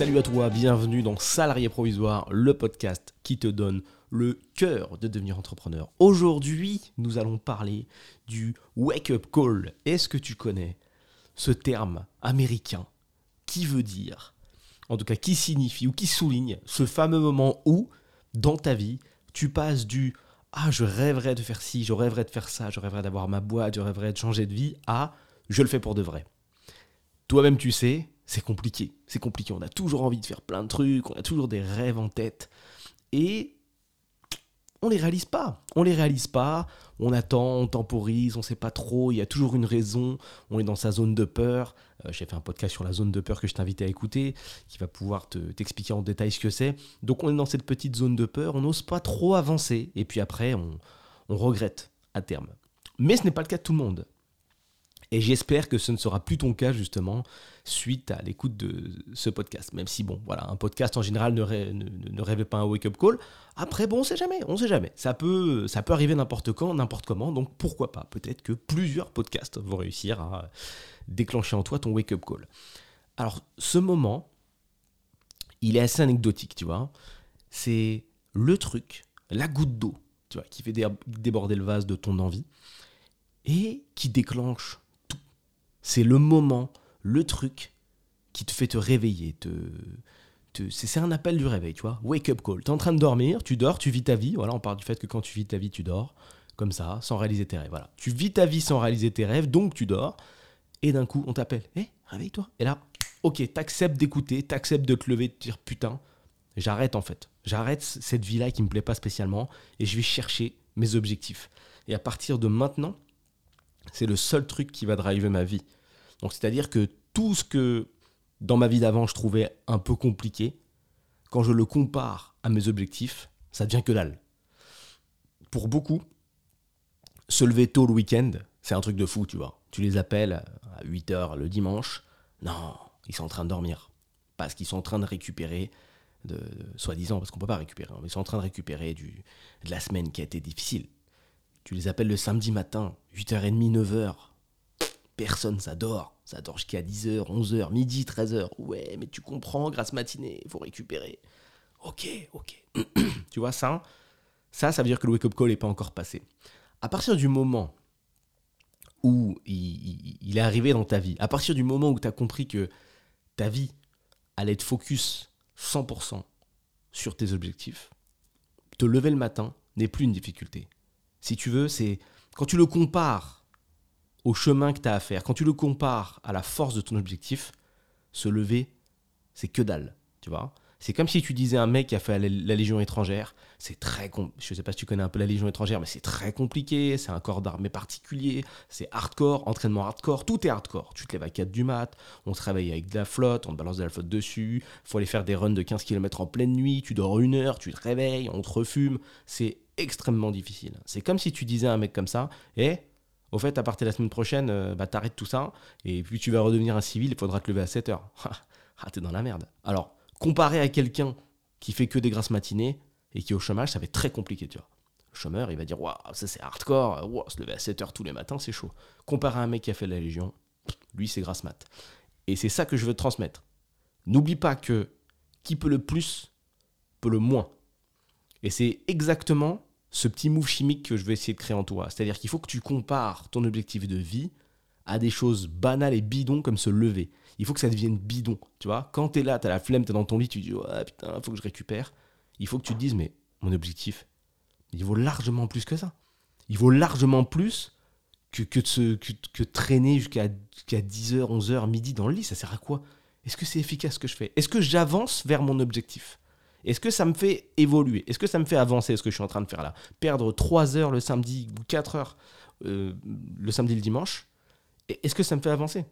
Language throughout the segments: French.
Salut à toi, bienvenue dans Salarié Provisoire, le podcast qui te donne le cœur de devenir entrepreneur. Aujourd'hui, nous allons parler du wake-up call. Est-ce que tu connais ce terme américain qui veut dire, en tout cas qui signifie ou qui souligne ce fameux moment où, dans ta vie, tu passes du Ah, je rêverais de faire ci, je rêverais de faire ça, je rêverais d'avoir ma boîte, je rêverais de changer de vie, à Je le fais pour de vrai. Toi-même, tu sais, c'est compliqué. C'est compliqué. On a toujours envie de faire plein de trucs, on a toujours des rêves en tête. Et on les réalise pas. On les réalise pas. On attend, on temporise, on sait pas trop. Il y a toujours une raison. On est dans sa zone de peur. Euh, j'ai fait un podcast sur la zone de peur que je t'invite à écouter, qui va pouvoir t'expliquer en détail ce que c'est. Donc on est dans cette petite zone de peur. On n'ose pas trop avancer. Et puis après, on, on regrette à terme. Mais ce n'est pas le cas de tout le monde. Et j'espère que ce ne sera plus ton cas justement suite à l'écoute de ce podcast. Même si, bon, voilà, un podcast en général ne, rêve, pas un wake-up call. Après, bon, on sait jamais, on sait jamais. Ça peut, ça peut arriver n'importe quand, n'importe comment. Donc pourquoi pas? Peut-être que plusieurs podcasts vont réussir à déclencher en toi ton wake-up call. Alors, ce moment, il est assez anecdotique, tu vois. C'est le truc, la goutte d'eau, tu vois, qui fait déborder le vase de ton envie et qui déclenche c'est le moment, le truc qui te fait te réveiller. C'est un appel du réveil, tu vois. Wake up call. Tu es en train de dormir, tu dors, tu vis ta vie. Voilà, on parle du fait que quand tu vis ta vie, tu dors. Comme ça, sans réaliser tes rêves. Tu vis ta vie sans réaliser tes rêves, donc tu dors. Et d'un coup, on t'appelle. Hé, réveille-toi. Et là, ok, t'acceptes d'écouter, t'acceptes de te lever, de te dire putain, j'arrête en fait. J'arrête cette vie-là qui me plaît pas spécialement et je vais chercher mes objectifs. Et à partir de maintenant, c'est le seul truc qui va driver ma vie. Donc c'est-à-dire que tout ce que dans ma vie d'avant je trouvais un peu compliqué, quand je le compare à mes objectifs, ça devient que dalle. Pour beaucoup, se lever tôt le week-end, c'est un truc de fou, tu vois. Tu les appelles à 8h le dimanche, non, ils sont en train de dormir. Parce qu'ils sont en train de récupérer, de, soi-disant, parce qu'on ne peut pas récupérer, hein, mais ils sont en train de récupérer de la semaine qui a été difficile. Tu les appelles le samedi matin, 8h30, 9h. Personne, ça dort. Ça dort jusqu'à 10h, 11h, midi, 13h. Ouais, mais tu comprends, grâce matinée, il faut récupérer. Ok, ok. tu vois, ça, ça, ça veut dire que le wake-up call n'est pas encore passé. À partir du moment où il, est arrivé dans ta vie, à partir du moment où tu as compris que ta vie allait être focus 100% sur tes objectifs, te lever le matin n'est plus une difficulté si tu veux, c'est quand tu le compares au chemin que tu as à faire, quand tu le compares à la force de ton objectif, se lever, c'est que dalle, tu vois. C'est comme si tu disais un mec qui a fait la, Légion étrangère, c'est très je sais pas si tu connais un peu la Légion étrangère, mais c'est très compliqué, c'est un corps d'armée particulier, c'est hardcore, entraînement hardcore, tout est hardcore. Tu te lèves à 4 du mat, on se réveille avec de la flotte, on te balance de la flotte dessus, faut aller faire des runs de 15 km en pleine nuit, tu dors une heure, tu te réveilles, on te refume, c'est extrêmement difficile. C'est comme si tu disais à un mec comme ça, et eh, au fait, à partir de la semaine prochaine, euh, bah, t'arrêtes tout ça, et puis tu vas redevenir un civil, il faudra te lever à 7 heures. ah, t'es dans la merde. Alors, comparé à quelqu'un qui fait que des grasses matinées et qui est au chômage, ça va être très compliqué, tu vois. Le chômeur, il va dire, waouh, ça c'est hardcore, wow, se lever à 7 heures tous les matins, c'est chaud. Comparé à un mec qui a fait la Légion, lui, c'est grasse mat. Et c'est ça que je veux te transmettre. N'oublie pas que qui peut le plus peut le moins. Et c'est exactement ce petit move chimique que je vais essayer de créer en toi. C'est-à-dire qu'il faut que tu compares ton objectif de vie à des choses banales et bidons comme se lever. Il faut que ça devienne bidon, tu vois. Quand t'es là, t'as la flemme, t'es dans ton lit, tu dis ouais putain, faut que je récupère. Il faut que tu te dises mais mon objectif, il vaut largement plus que ça. Il vaut largement plus que, de que, traîner jusqu'à 10h, 11h, midi dans le lit. Ça sert à quoi? Est-ce que c'est efficace ce que je fais? Est-ce que j'avance vers mon objectif? Est-ce que ça me fait évoluer? Est-ce que ça me fait avancer ce que je suis en train de faire là? Perdre 3 heures le samedi ou 4 heures euh, le samedi et le dimanche Est-ce que ça me fait avancer?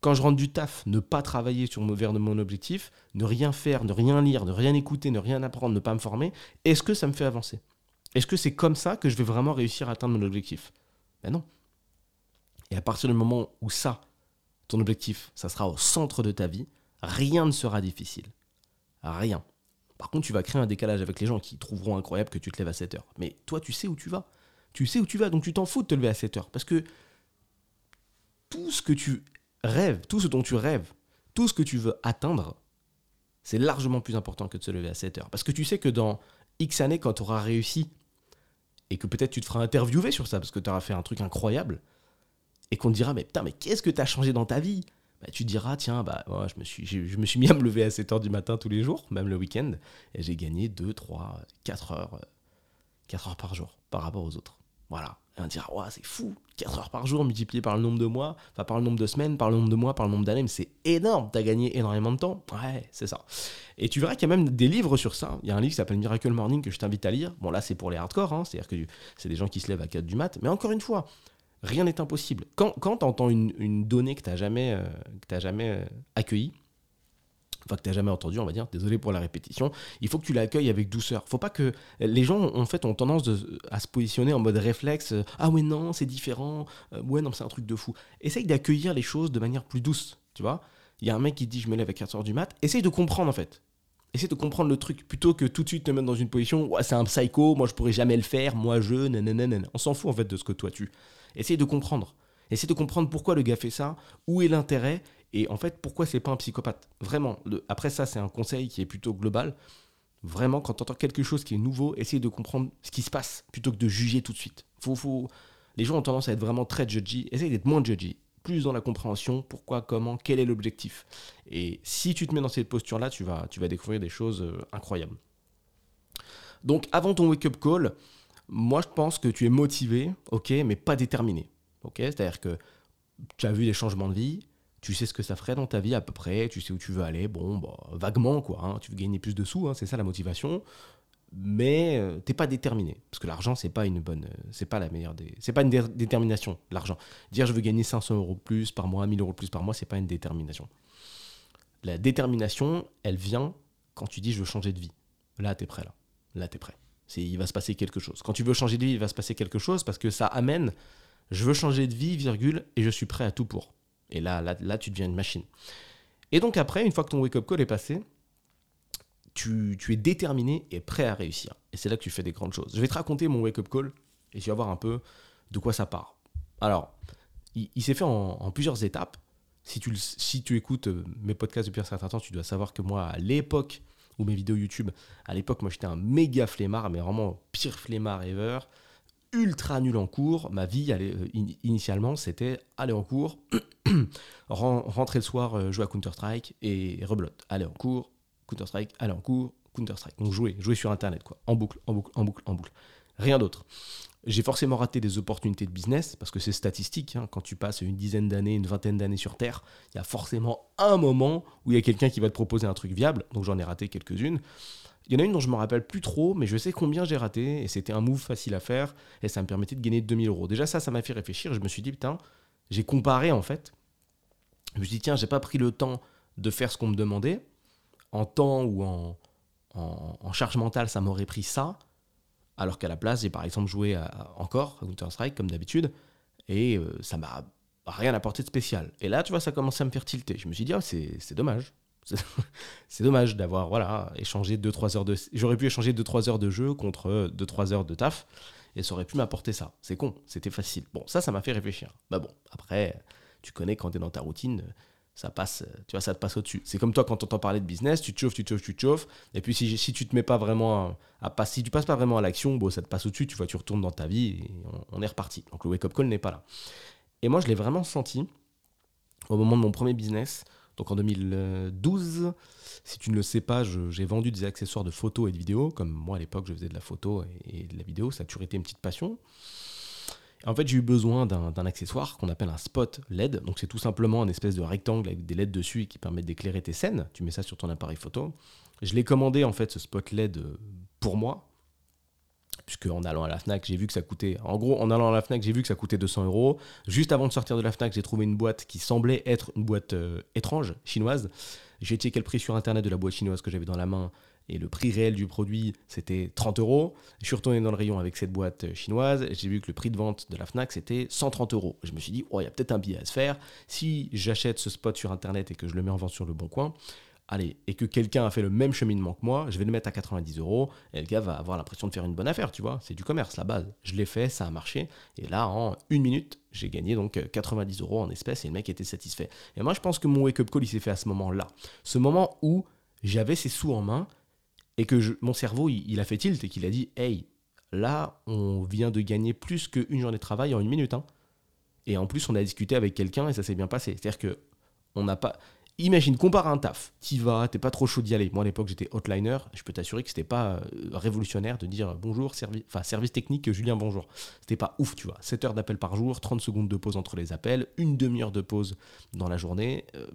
Quand je rentre du taf, ne pas travailler sur mon, vers mon objectif, ne rien faire, ne rien lire, ne rien écouter, ne rien apprendre, ne pas me former, est-ce que ça me fait avancer? Est-ce que c'est comme ça que je vais vraiment réussir à atteindre mon objectif? Ben non. Et à partir du moment où ça, ton objectif, ça sera au centre de ta vie, rien ne sera difficile. Rien. Par contre, tu vas créer un décalage avec les gens qui trouveront incroyable que tu te lèves à 7 heures. Mais toi, tu sais où tu vas. Tu sais où tu vas, donc tu t'en fous de te lever à 7 heures. Parce que tout ce que tu rêves, tout ce dont tu rêves, tout ce que tu veux atteindre, C'est largement plus important que de se lever à 7 heures. Parce que tu sais que dans X années, quand tu auras réussi, et que peut-être tu te feras interviewer sur ça, parce que tu auras fait un truc incroyable, et qu'on te dira, mais putain, mais qu'est-ce que tu as changé dans ta vie? Bah, tu diras, tiens, bah, je, me suis, je me suis mis à me lever à 7 heures du matin tous les jours, même le week-end, et j'ai gagné 2, 3, 4 heures, 4 heures par jour par rapport aux autres. Voilà. Et on dira, ouais, c'est fou, 4 heures par jour multiplié par le nombre de mois, enfin par le nombre de semaines, par le nombre de mois, par le nombre d'années, mais c'est énorme, t'as gagné énormément de temps. Ouais, c'est ça. Et tu verras qu'il y a même des livres sur ça. Il y a un livre qui s'appelle Miracle Morning que je t'invite à lire. Bon, là, c'est pour les hardcore, hein, c'est-à-dire que c'est des gens qui se lèvent à 4 du mat, mais encore une fois, rien n'est impossible. Quand, tu entends une, donnée que tu n'as jamais, euh, euh, accueillie, enfin que tu n'as jamais entendu, on va dire, désolé pour la répétition, il faut que tu l'accueilles avec douceur. Faut pas que les gens en fait ont tendance à se positionner en mode réflexe, euh, ah ouais non, c'est différent, ouais non, c'est un truc de fou. Essaye d'accueillir les choses de manière plus douce, tu vois. Il y a un mec qui dit je me lève à 4h du mat, essaye de comprendre en fait. Essaye de comprendre le truc plutôt que tout de suite te mettre dans une position c'est un psycho, moi je pourrais jamais le faire, moi je nanana. On s'en fout en fait de ce que toi tu Essayez de comprendre. Essayez de comprendre pourquoi le gars fait ça, où est l'intérêt, et en fait, pourquoi c'est pas un psychopathe. Vraiment. après ça, c'est un conseil qui est plutôt global. Vraiment, quand tu entends quelque chose qui est nouveau, essayez de comprendre ce qui se passe, plutôt que de juger tout de suite. Faut, faut... Les gens ont tendance à être vraiment très judgy. Essaye d'être moins judgy. Plus dans la compréhension, pourquoi, comment, quel est l'objectif. Et si tu te mets dans cette posture-là, tu vas, tu vas découvrir des choses euh, incroyables. Donc, avant ton wake-up call, moi, je pense que tu es motivé, ok, mais pas déterminé. Ok, c'est-à-dire que tu as vu des changements de vie, tu sais ce que ça ferait dans ta vie à peu près, tu sais où tu veux aller, bon, bah, vaguement quoi. Hein, tu veux gagner plus de sous, hein, c'est ça la motivation, mais tu euh, t'es pas déterminé parce que l'argent c'est pas une bonne, euh, c'est pas la meilleure des, c'est pas une détermination l'argent. Dire je veux gagner 500 euros plus par mois, 1000 euros plus par mois, c'est pas une détermination. La détermination, elle vient quand tu dis je veux changer de vie. Là, tu es prêt là. Là, tu es prêt il va se passer quelque chose. Quand tu veux changer de vie, il va se passer quelque chose parce que ça amène je veux changer de vie, virgule, et je suis prêt à tout pour. Et là, là, là tu deviens une machine. Et donc après, une fois que ton wake-up call est passé, tu, es déterminé et prêt à réussir. Et c'est là que tu fais des grandes choses. Je vais te raconter mon wake-up call et tu vas voir un peu de quoi ça part. Alors, il, s'est fait en, plusieurs étapes. Si tu, écoutes euh, mes podcasts depuis un certain temps, tu dois savoir que moi, à l'époque ou mes vidéos YouTube. À l'époque, moi, j'étais un méga flemmard, mais vraiment pire flemmard ever. Ultra nul en cours. Ma vie, euh, initialement, c'était aller en cours, rentrer le soir, euh, jouer à Counter-Strike et rebelote. Aller en cours, Counter-Strike, aller en cours, Counter-Strike. Donc jouer, jouer sur Internet, quoi. En boucle, en boucle, en boucle, en boucle. Rien d'autre. J'ai forcément raté des opportunités de business parce que c'est statistique. Hein. quand tu passes une dizaine d'années, une vingtaine d'années sur Terre, il y a forcément un moment où il y a quelqu'un qui va te proposer un truc viable. Donc j'en ai raté quelques-unes. Il y en a une dont je me rappelle plus trop, mais je sais combien j'ai raté et c'était un move facile à faire et ça me permettait de gagner 2000 euros. Déjà, ça, ça m'a fait réfléchir. Je me suis dit, putain, j'ai comparé en fait. Je me suis dit, tiens, j'ai pas pris le temps de faire ce qu'on me demandait. En temps ou en, en charge mentale, ça m'aurait pris ça. Alors qu'à la place, j'ai par exemple joué encore à Counter-Strike comme d'habitude, et euh, ça m'a rien apporté de spécial. Et là, tu vois, ça commençait à me faire tilter. Je me suis dit, oh, c'est dommage. c'est dommage d'avoir voilà, échangé 2-3 heures de. J'aurais pu échanger 2-3 heures de jeu contre 2-3 heures de taf, et ça aurait pu m'apporter ça. C'est con, c'était facile. Bon, ça, ça m'a fait réfléchir. Bah bon, après, tu connais quand tu es dans ta routine, ça passe, tu vois, ça te passe au-dessus. C'est comme toi quand tu entends parler de business, tu te chauffes, tu te chauffes, tu te chauffes, et puis si, si tu te mets pas vraiment à, si tu passes pas vraiment à l'action, bon, ça te passe au-dessus, tu vois, tu retournes dans ta vie et on, est reparti. Donc le wake-up call n'est pas là. Et moi, je l'ai vraiment senti au moment de mon premier business, donc en 2012. Si tu ne le sais pas, j'ai vendu des accessoires de photos et de vidéos, comme moi à l'époque je faisais de la photo et, et de la vidéo, ça a toujours été une petite passion. En fait, j'ai eu besoin d'un accessoire qu'on appelle un spot LED. Donc, c'est tout simplement un espèce de rectangle avec des LED dessus qui permettent d'éclairer tes scènes. Tu mets ça sur ton appareil photo. Je l'ai commandé, en fait, ce spot LED euh, pour moi. Puisque en allant à la Fnac, j'ai vu que ça coûtait. En gros, en allant à la Fnac, j'ai vu que ça coûtait 200 euros. Juste avant de sortir de la Fnac, j'ai trouvé une boîte qui semblait être une boîte euh, étrange, chinoise. J'ai checké le prix sur internet de la boîte chinoise que j'avais dans la main et le prix réel du produit, c'était 30 euros. Je suis retourné dans le rayon avec cette boîte euh, chinoise, j'ai vu que le prix de vente de la FNAC, c'était 130 euros. Je me suis dit, oh, il y a peut-être un billet à se faire. Si j'achète ce spot sur Internet et que je le mets en vente sur le bon coin, allez, et que quelqu'un a fait le même cheminement que moi, je vais le mettre à 90 euros, et le gars va avoir l'impression de faire une bonne affaire, tu vois. C'est du commerce, la base. Je l'ai fait, ça a marché, et là, en une minute, j'ai gagné donc 90 euh, euros en espèces, et le mec était satisfait. Et moi, je pense que mon wake-up call, il s'est fait à ce moment-là. Ce moment où j'avais ces sous en main et que mon cerveau, il, il a fait tilt et qu'il a dit Hey, là, on vient de gagner plus qu'une journée de travail en une minute. hein. Et en plus, on a discuté avec quelqu'un et ça s'est bien passé. C'est-à-dire que on n'a pas. Imagine, compare un taf. T'y vas, t'es pas trop chaud d'y aller. Moi, à l'époque, j'étais hotliner. Je peux t'assurer que c'était pas euh, révolutionnaire de dire bonjour, servi... enfin, service technique, Julien, bonjour. C'était pas ouf, tu vois. 7 heures d'appel par jour, 30 secondes de pause entre les appels, une demi-heure de pause dans la journée. euh,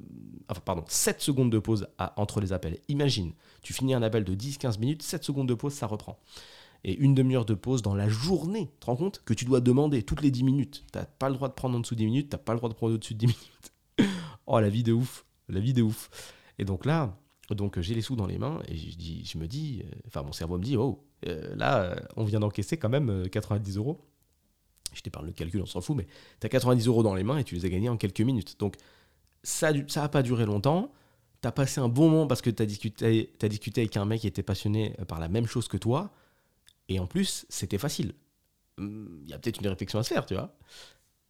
Enfin, pardon, 7 secondes de pause entre les appels. Imagine, tu finis un appel de 10-15 minutes, 7 secondes de pause, ça reprend. Et une demi-heure de pause dans la journée. Tu te rends compte que tu dois demander toutes les 10 minutes. T'as pas le droit de prendre en dessous de 10 minutes, t'as pas le droit de prendre au-dessus de 10 minutes. oh, la vie de ouf. La vie de ouf. Et donc là, donc j'ai les sous dans les mains et je, dis, je me dis, euh, enfin mon cerveau me dit, oh, euh, là, euh, on vient d'encaisser quand même euh, 90 euros. Je t'épargne le calcul, on s'en fout, mais tu as 90 euros dans les mains et tu les as gagnés en quelques minutes. Donc ça a du- ça n'a pas duré longtemps. Tu as passé un bon moment parce que tu as discuté, discuté avec un mec qui était passionné par la même chose que toi. Et en plus, c'était facile. Hum, Il y a peut-être une réflexion à se faire, tu vois.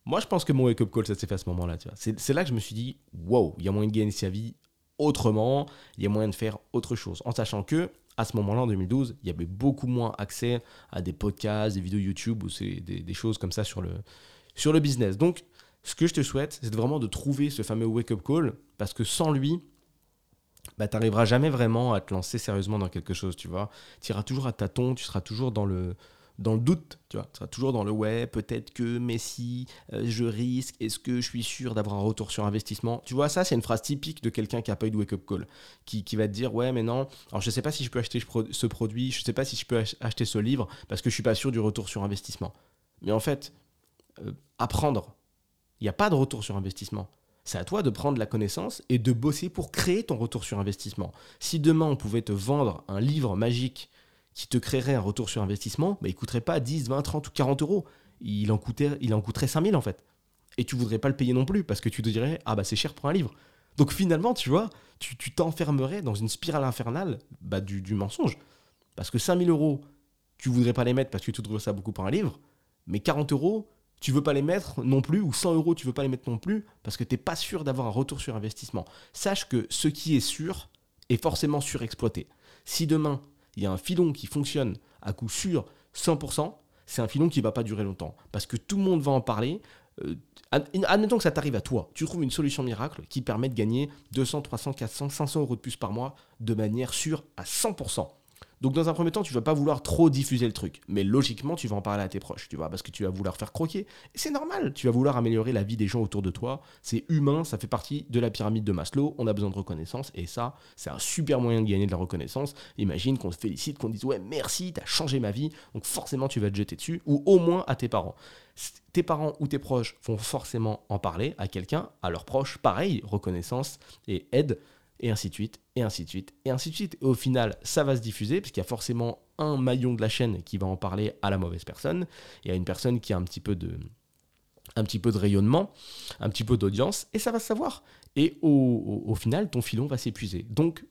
Moi, je pense que mon wake-up call, ça s'est fait à ce moment-là. C'est là que je me suis dit, wow, il y a moyen de gagner sa vie autrement, il y a moyen de faire autre chose. En sachant que, à ce moment-là, en 2012, il y avait beaucoup moins accès à des podcasts, des vidéos YouTube ou des, des choses comme ça sur le, sur le business. Donc, ce que je te souhaite, c'est vraiment de trouver ce fameux wake-up call parce que sans lui, bah, tu n'arriveras jamais vraiment à te lancer sérieusement dans quelque chose, tu vois. Tu iras toujours à tâtons, tu seras toujours dans le, dans le doute, tu vois. Tu seras toujours dans le ouais, peut-être que, mais si, euh, je risque, est-ce que je suis sûr d'avoir un retour sur investissement? Tu vois, ça, c'est une phrase typique de quelqu'un qui n'a pas eu de wake-up call, qui, qui va te dire ouais, mais non, alors je sais pas si je peux acheter ce pro- ce produit, je sais pas si je peux ach- acheter ce livre parce que je suis pas sûr du retour sur investissement. Mais en fait, euh, apprendre, il n'y a pas de retour sur investissement. C'est à toi de prendre la connaissance et de bosser pour créer ton retour sur investissement. Si demain on pouvait te vendre un livre magique qui te créerait un retour sur investissement, bah, il ne coûterait pas 10, 20, 30 ou 40 euros. Il en, coûterait, il en coûterait 5000 en fait. Et tu voudrais pas le payer non plus parce que tu te dirais, ah bah c'est cher pour un livre. Donc finalement, tu vois, tu t'enfermerais dans une spirale infernale bah, du, du mensonge. Parce que 5000 euros, tu voudrais pas les mettre parce que tu trouves ça beaucoup pour un livre, mais 40 euros, tu veux pas les mettre non plus, ou 100 euros, tu veux pas les mettre non plus, parce que tu n'es pas sûr d'avoir un retour sur investissement. Sache que ce qui est sûr est forcément surexploité. Si demain, il y a un filon qui fonctionne à coup sûr 100%, c'est un filon qui va pas durer longtemps. Parce que tout le monde va en parler. Euh, ad- admettons que ça t'arrive à toi. Tu trouves une solution miracle qui permet de gagner 200, 300, 400, 500 euros de plus par mois de manière sûre à 100%. Donc dans un premier temps, tu vas pas vouloir trop diffuser le truc, mais logiquement, tu vas en parler à tes proches, tu vois, parce que tu vas vouloir faire croquer. C'est normal, tu vas vouloir améliorer la vie des gens autour de toi. C'est humain, ça fait partie de la pyramide de Maslow. On a besoin de reconnaissance, et ça, c'est un super moyen de gagner de la reconnaissance. Imagine qu'on te félicite, qu'on dise ouais merci, t'as changé ma vie, donc forcément tu vas te jeter dessus, ou au moins à tes parents. Tes parents ou tes proches vont forcément en parler à quelqu'un, à leurs proches, pareil, reconnaissance et aide et ainsi de suite, et ainsi de suite, et ainsi de suite. Et au final, ça va se diffuser, parce qu'il y a forcément un maillon de la chaîne qui va en parler à la mauvaise personne, et à une personne qui a un petit peu de, un petit peu de rayonnement, un petit peu d'audience, et ça va se savoir. Et au, final, ton filon va s'épuiser. Donc,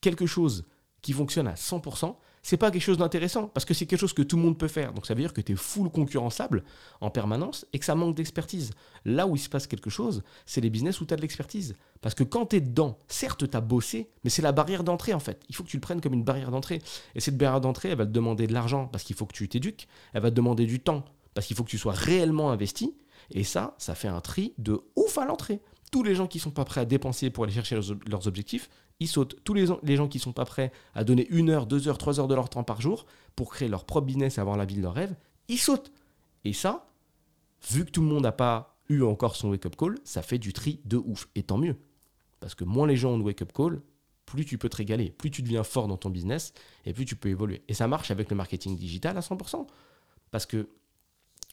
quelque chose qui fonctionne à 100%, c'est pas quelque chose d'intéressant, parce que c'est quelque chose que tout le monde peut faire. Donc ça veut dire que tu es full concurrençable en permanence et que ça manque d'expertise. Là où il se passe quelque chose, c'est les business où tu as de l'expertise. Parce que quand tu es dedans, certes, tu as bossé, mais c'est la barrière d'entrée en fait. Il faut que tu le prennes comme une barrière d'entrée. Et cette barrière d'entrée, elle va te demander de l'argent parce qu'il faut que tu t'éduques. Elle va te demander du temps parce qu'il faut que tu sois réellement investi. Et ça, ça fait un tri de ouf à l'entrée. Tous les gens qui sont pas prêts à dépenser pour aller chercher leurs, ob- leurs objectifs, ils sautent. Tous les, gens qui sont pas prêts à donner une heure, deux heures, trois heures de leur temps par jour pour créer leur propre business et avoir la vie de leur rêve, ils sautent. Et ça, vu que tout le monde n'a pas eu encore son wake-up call, ça fait du tri de ouf. Et tant mieux. Parce que moins les gens ont de wake-up call, plus tu peux te régaler, plus tu deviens fort dans ton business et plus tu peux évoluer. Et ça marche avec le marketing digital à 100%. Parce que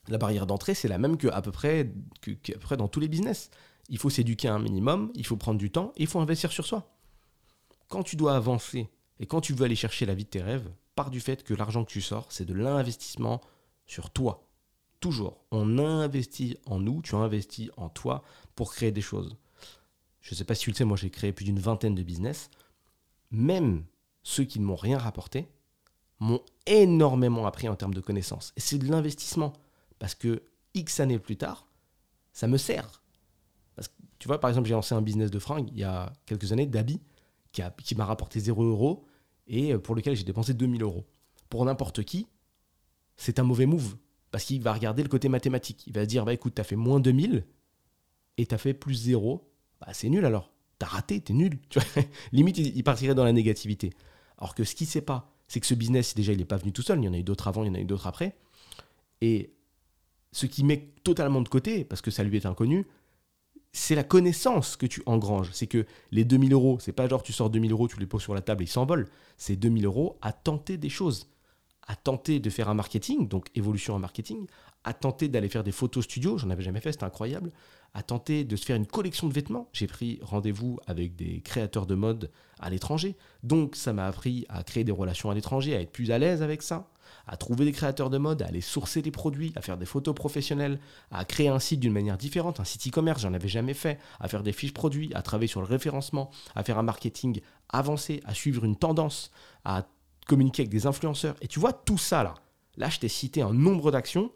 la barrière d'entrée, c'est la même que peu près dans tous les business. Il faut s'éduquer un minimum, il faut prendre du temps il faut investir sur soi. Quand tu dois avancer et quand tu veux aller chercher la vie de tes rêves, part du fait que l'argent que tu sors, c'est de l'investissement sur toi. Toujours. On investit en nous, tu investis en toi pour créer des choses. Je ne sais pas si tu le sais, moi j'ai créé plus d'une vingtaine de business. Même ceux qui ne m'ont rien rapporté m'ont énormément appris en termes de connaissances. Et c'est de l'investissement. Parce que X années plus tard, ça me sert. Tu vois, par exemple, j'ai lancé un business de fringues il y a quelques années, d'habits, qui, qui m'a rapporté 0 euros et euh, pour lequel j'ai dépensé 2000 euros. Pour n'importe qui, c'est un mauvais move parce qu'il va regarder le côté mathématique. Il va se dire bah écoute, t'as fait moins 2000 et t'as fait plus 0. Bah c'est nul alors. T'as raté, t'es nul. Tu vois Limite, il partirait dans la négativité. Alors que ce qu'il sait pas, c'est que ce business, déjà, il n'est pas venu tout seul. Il y en a eu d'autres avant, il y en a eu d'autres après. Et ce qui met totalement de côté, parce que ça lui est inconnu, c'est la connaissance que tu engranges. C'est que les 2000 euros, c'est pas genre tu sors 2000 euros, tu les poses sur la table et ils s'envolent. C'est 2000 euros à tenter des choses à tenter de faire un marketing, donc évolution en marketing, à tenter d'aller faire des photos studio, j'en avais jamais fait, c'était incroyable, à tenter de se faire une collection de vêtements. J'ai pris rendez-vous avec des créateurs de mode à l'étranger, donc ça m'a appris à créer des relations à l'étranger, à être plus à l'aise avec ça, à trouver des créateurs de mode, à aller sourcer des produits, à faire des photos professionnelles, à créer un site d'une manière différente, un site e-commerce, j'en avais jamais fait, à faire des fiches produits, à travailler sur le référencement, à faire un marketing avancé, à suivre une tendance, à communiquer avec des influenceurs. Et tu vois tout ça là. Là, je t'ai cité un nombre d'actions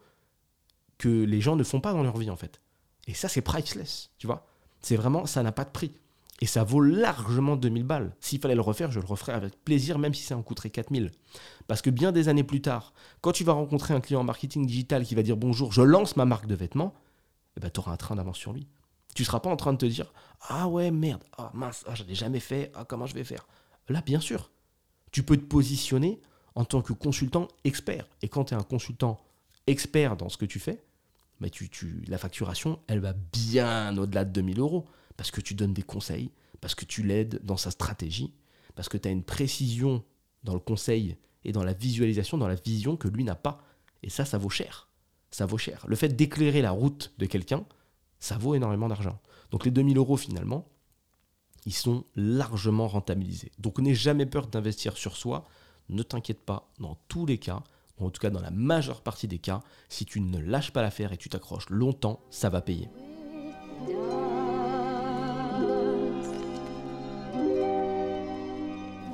que les gens ne font pas dans leur vie en fait. Et ça, c'est priceless, tu vois. C'est vraiment, ça n'a pas de prix. Et ça vaut largement 2000 balles. S'il fallait le refaire, je le referais avec plaisir, même si ça en coûterait 4000. Parce que bien des années plus tard, quand tu vas rencontrer un client en marketing digital qui va dire bonjour, je lance ma marque de vêtements, eh ben, tu auras un train d'avance sur lui. Tu ne seras pas en train de te dire Ah ouais, merde, ah mince, ah, je n'ai jamais fait, ah comment je vais faire? Là, bien sûr, tu peux te positionner en tant que consultant expert. Et quand tu es un consultant expert dans ce que tu fais, tu, tu, la facturation, elle va bien au-delà de 2000 euros. Parce que tu donnes des conseils, parce que tu l'aides dans sa stratégie, parce que tu as une précision dans le conseil et dans la visualisation, dans la vision que lui n'a pas. Et ça, ça vaut cher. Ça vaut cher. Le fait d'éclairer la route de quelqu'un, ça vaut énormément d'argent. Donc les 2000 euros finalement, ils sont largement rentabilisés. Donc n'aie jamais peur d'investir sur soi. Ne t'inquiète pas, dans tous les cas, ou en tout cas dans la majeure partie des cas, si tu ne lâches pas l'affaire et tu t'accroches longtemps, ça va payer.